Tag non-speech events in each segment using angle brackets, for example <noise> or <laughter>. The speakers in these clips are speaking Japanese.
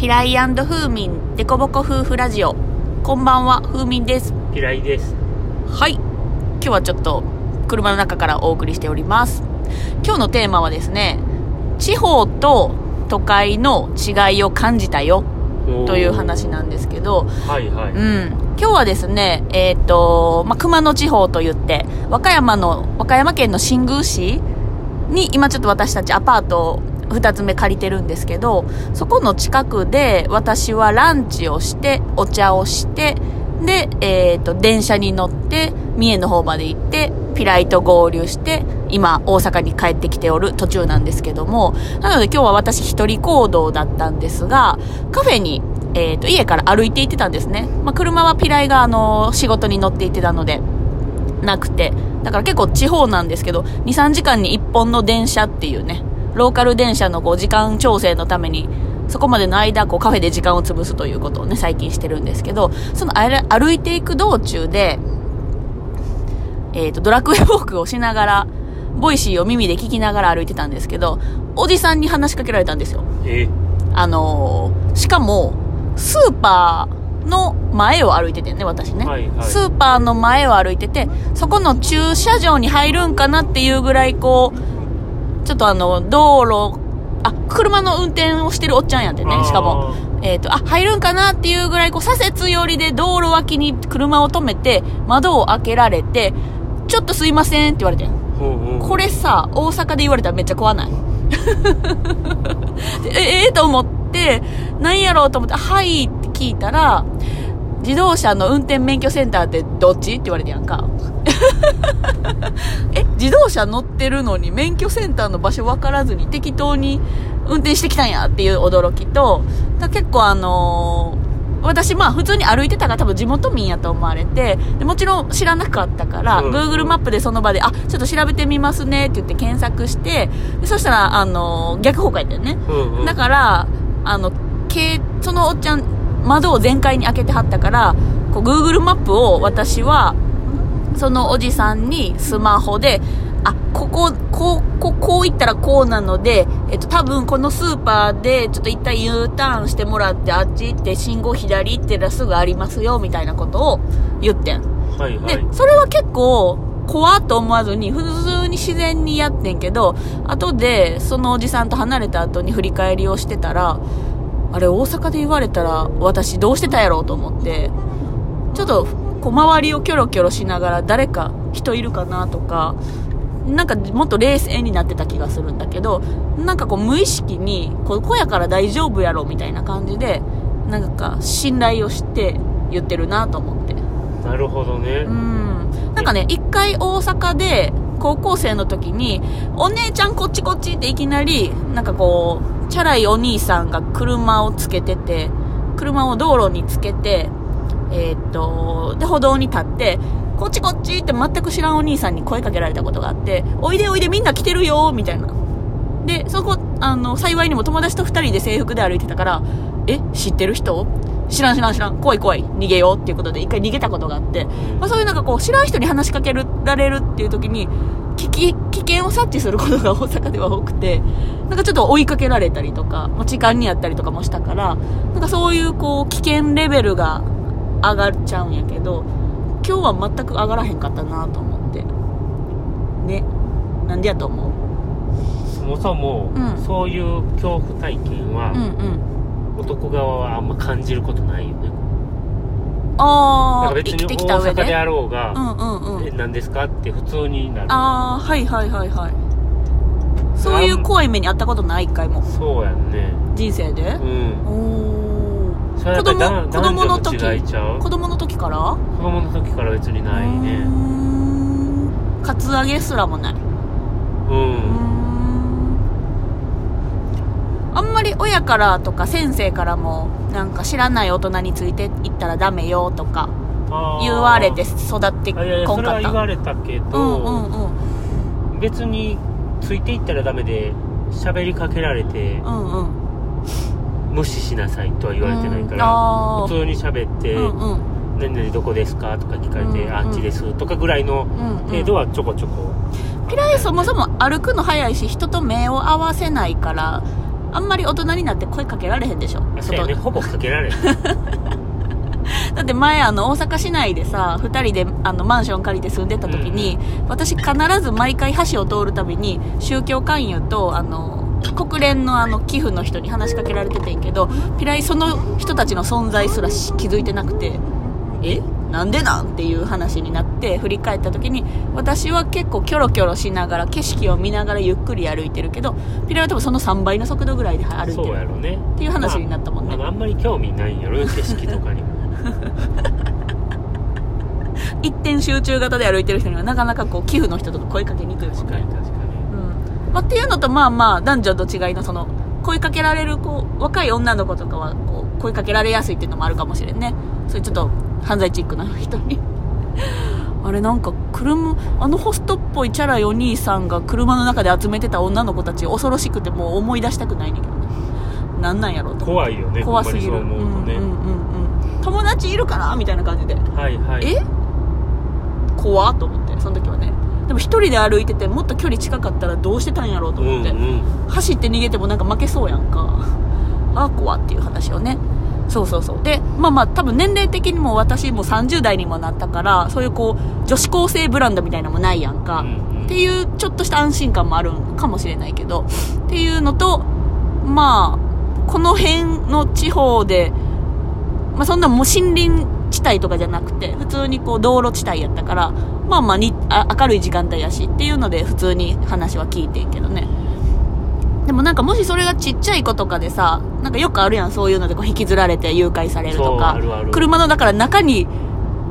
ピライフーミンデコボコ夫婦ラジオ。こんばんはフーミンです。ピライです。はい。今日はちょっと車の中からお送りしております。今日のテーマはですね地方と都会の違いを感じたよ。という話なんですけど。はいはい。うん。今日はですねえっ、と、まあ、熊野地方と言って和歌山の和歌山県の新宮市に今ちょっと私たちアパートを2つ目借りてるんですけどそこの近くで私はランチをしてお茶をしてで、えっと電車に乗って三重の方まで行ってピライと合流して今大阪に帰ってきておる途中なんですけどもなので今日は私一人行動だったんですがカフェに、えっと家から歩いて行ってたんですね、まあ、車はピライがあの仕事に乗って行ってたのでなくて。だから結構地方なんですけど、2、3時間に1本の電車っていうね、ローカル電車のこう時間調整のために、そこまでの間、こうカフェで時間を潰すということをね、最近してるんですけど、その歩いていく道中で、えっ、と、ドラクエウォークをしながら、ボイシーを耳で聞きながら歩いてたんですけど、おじさんに話しかけられたんですよ。えあのーしかも、スーパーの前を歩いててね、私ね。はいはいスーパーの前を歩いてて、そこの駐車場に入るんかなっていうぐらい、こう、ちょっとあの、道路、あ、車の運転をしてるおっちゃんやってね、しかも。。えっ、と、あ、入るんかなっていうぐらい、こう、左折寄りで道路脇に車を止めて、窓を開けられて、ちょっとすいませんって言われてこれさ、大阪で言われたらめっちゃ怖ない？で <laughs> え、ええと思って、何やろうと思って、はいって聞いたら、自動車の運転免許センターってどっち？って言われてやんか。<laughs> え、自動車乗ってるのに免許センターの場所分からずに適当に運転してきたんやっていう驚きと、だ結構あのー私まあ普通に歩いてたから多分地元民やと思われて、でもちろん知らなかったから、うん Google マップでその場で、あ、ちょっと調べてみますねって言って検索して、でそしたら、あのー逆方向やったよね。うんうん、だから、あの、けそのおっちゃん、窓を全開に開けてはったから、こう、Google マップを私は、そのおじさんにスマホで、あ、ここ、こう、こう、こう行ったらこうなので、えっと、多分このスーパーで、ちょっと一旦 U ターンしてもらって、あっち行って信号左行ってたらすぐありますよ、みたいなことを言ってん。はいはい。で、それは結構、怖っと思わずに、普通に自然にやってんけど、後で、そのおじさんと離れた後に振り返りをしてたら、あれ、大阪で言われたら、私どうしてたやろうと思って、ちょっと、こう、周りをキョロキョロしながら、誰か人いるかなとか、なんかもっと冷静になってた気がするんだけど、なんかこう無意識に、ここやから大丈夫やろみたいな感じで、なんか信頼をして言ってるなと思って。なるほどね。うん。なんかね、一回大阪で、高校生の時に、お姉ちゃんこっちこっちっていきなり、なんかこう、チャラいお兄さんが車をつけてて、車を道路につけて、えーっと、で、歩道に立って、こっちこっちって全く知らんお兄さんに声かけられたことがあって、おいでおいでみんな来てるよみたいな。で、そこ、あの、幸いにも友達と二人で制服で歩いてたから、え知ってる人？知らん知らん知らん。怖い怖い。逃げようっていうことで一回逃げたことがあって、まあ、そういうなんかこう、知らん人に話しかけられるっていう時に、危機、危険を察知することが大阪では多くて、なんかちょっと追いかけられたりとか、まあ、時間にやったりとかもしたから、なんかそういうこう、危険レベルが上がっちゃうんやけど、今日は全く上がらへんかったなと思って。ね。なんでやと思う？そもそも、うんそういう恐怖体験は、うんうん。男側はあんま感じることないよね。あー、か別に。大阪であろうが、うんうんうんえ、。何ですかって普通になる。あー、はいはいはいはい。そういう怖い目にあったことない一回も。そうやんね。人生で？うん。子供子供の時子供の時から？子供の時から別にないね。んカツアゲすらもない。うん。ん。あんまり親からとか先生からも、なんか知らない大人についていったらダメよとか言われて育ってこあいやいや、それんかった。は言われたけうんど、うんうん。別についていったらダメで喋りかけられてうんうん。無視しなさいとは言われてないかうんら、普通に喋ってうんうん。「何々どこですか?」とか聞かれて「うんあっちです」とかぐらいのうんうん。程度はちょこちょこ、ピライそもそも歩くの早いし人と目を合わせないからあんまり大人になって声かけられへんでしょ？あそうやね。ほぼかけられん。<laughs> だって前あの大阪市内でさ2人であのマンション借りて住んでた時に、私必ず毎回橋を通るたびに宗教勧誘とあの国連のあの寄付の人に話しかけられててんけどピライその人たちの存在すらし気づいてなくてえ？なんでなん？っていう話になって振り返った時に私は結構キョロキョロしながら景色を見ながらゆっくり歩いてるけどピライは多分その3倍の速度ぐらいで歩いてそうやるろね。っていう話になったもんね。まあ、あんまり興味ないんやろ景色とかにも。<laughs> 一点集中型で歩いてる人にはなかなかこう寄付の人とか声かけにくいもんね。確かに確かに。うんまあ、っていうのとまあまあ男女と違いのその声かけられるこう若い女の子とかはこう声かけられやすいっていうのもあるかもしれんね。そういうちょっと犯罪チックな人に。<laughs> あれなんか車あのホストっぽいチャラいお兄さんが車の中で集めてた女の子たち恐ろしくてもう思い出したくないねんけどね。なんなんやろうと。怖いよね。怖すぎる。う思うとね、うんうんうん。うん友達いるかなみたいな感じで。はいはい。え？怖っと思ってその時はねでも一人で歩いててもっと距離近かったらどうしてたんやろうとうん思って、うん走って逃げてもなんか負けそうやんか。あ怖っていう話をね。そうそうそう。でまあまあ多分年齢的にも私も30代にもなったからそういうこう女子高生ブランドみたいなのもないやんか、うんうん。っていうちょっとした安心感もあるんかもしれないけど。っていうのとまあこの辺の地方でまあ、そんなもう森林地帯とかじゃなくて普通にこう道路地帯やったからまあまあにあ明るい時間帯やしっていうので普通に話は聞いてんけどね。でもなんかもしそれがちっちゃい子とかでさなんかよくあるやんそういうのでこう引きずられて誘拐されるとか。車のだから中に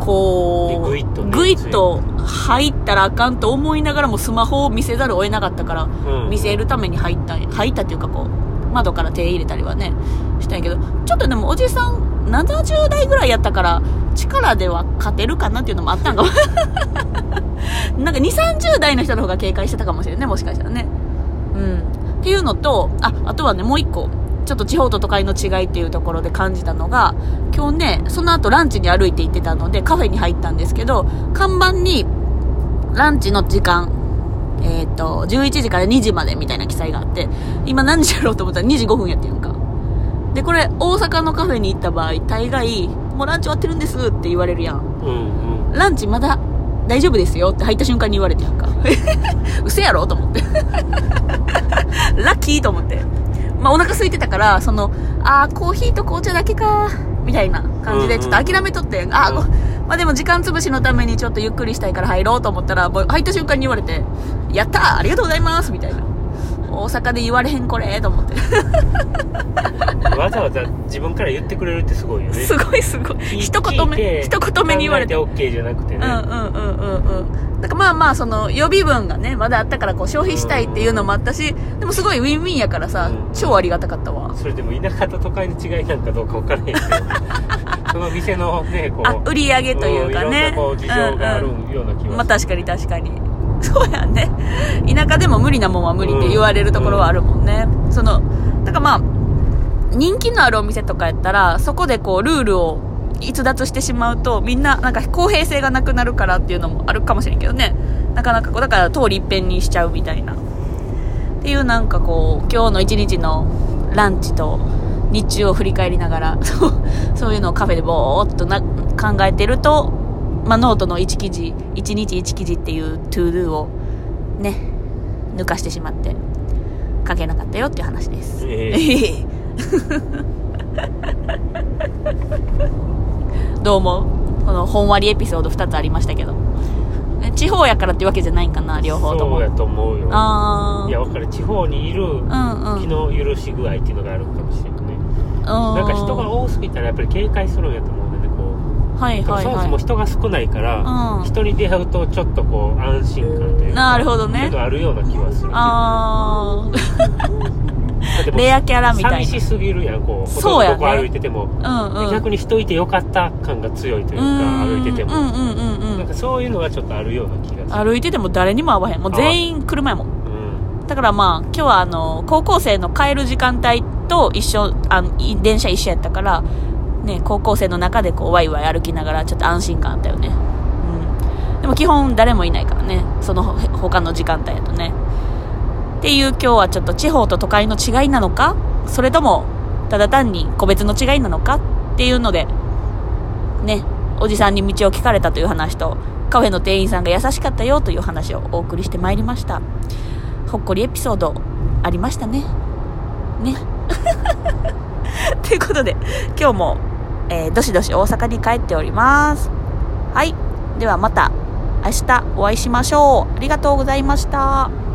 こうでグイッとねグイッと入ったらあかんと思いながらもスマホを見せざるを得なかったからうん。見せるために入った入ったっていうかこう窓から手入れたりはねしたんやけど。ちょっとでもおじさん70代ぐらいやったから力では勝てるかなっていうのもあったんかもなんか2 3 0代の人の方が警戒してたかもしれんねもしかしたらね。うん。っていうのとああとはねもう一個。ちょっと地方と都会の違いっていうところで感じたのが今日ねその後ランチに歩いて行ってたのでカフェに入ったんですけど看板にランチの時間えっ、と、11時から2時までみたいな記載があって、今何時やろうと思ったら2時5分やってんか。で、これ、大阪のカフェに行った場合、大概、もうランチ終わってるんですって言われるやん。うんうんランチまだ大丈夫ですよって入った瞬間に言われてやんか。<laughs> 嘘やろと思って。<laughs> ラッキーと思って。まあ、お腹空いてたから、その、あー、コーヒーと紅茶だけか、みたいな感じで、ちょっと諦めとって、あー、ごまあでも時間潰しのためにちょっとゆっくりしたいから入ろうと思ったら、もう入った瞬間に言われて、やったーありがとうございますみたいな。大阪で言われへんこれと思って。わざわざ自分から言ってくれるってすごいよねすごいすごい。一言目、一言目に言われて。OK じゃなくてね、うんうんうんうんうん。だからまあまあ、その予備分がね、まだあったからこう消費したいっていうのもあったし、でもすごいウィンウィンやからさ、うん超ありがたかったわ。それでも田舎と都会の違いなんかどうか分からへんけど <laughs> その店のねこうあ、売り上げというかね。んいろんなこう事情があるうんような気うんがする、まあ確かに確かに。<laughs> そうやね。田舎でも無理なもんは無理って言われるところはあるもんね。その、だからまあ、人気のあるお店とかやったら、そこでこう、ルールを逸脱してしまうと、みんな、なんか公平性がなくなるからっていうのもあるかもしれんけどね。なかなかこう、だから通り一遍にしちゃうみたいな。っていうなんかこう、今日の一日のランチと日中を振り返りながら、そう、そういうのをカフェでぼーっとな考えてると、まあ、ノートの1記事、1日1記事っていう to do をね、抜かしてしまって、書けなかったよっていう話です。え <laughs> どう思う？このほんわりエピソード2つありましたけど。え地方やからってわけじゃないんかな、両方とも。そうやと思うよあー。いや分かる地方にいるうんうん。気の許し具合っていうのがあるかもしれないね、ななんか人が多すぎたらやっぱり警戒するんやと思うんだよねこうはいはい。そもそもはい。人が少ないから、うん。人に出会うとちょっとこう安心感というかなるほどね。あるような気はするあー。だってもうレアキャラみたいな。寂しすぎるやんこうそうやね。こ歩いてても、うんうん。逆に人いてよかった感が強いというか歩いてても、うんうんうんうん。なんかそういうのはちょっとあるような気がする。歩いてても誰にも会わへん。もう全員車やも。んうん。だからまあ今日はあの高校生の帰る時間帯と一緒あのい電車一緒やったからね高校生の中でこうワイワイ歩きながらちょっと安心感あったよねうんでも基本誰もいないからねその他の時間帯やとねっていう今日はちょっと地方と都会の違いなのか？それとも、ただ単に個別の違いなのか？っていうので、ね、おじさんに道を聞かれたという話と、カフェの店員さんが優しかったよという話をお送りしてまいりました。ほっこりエピソードありましたね。ね。ということで、今日も、えー、どしどし大阪に帰っております。はい。ではまた明日お会いしましょう。ありがとうございました。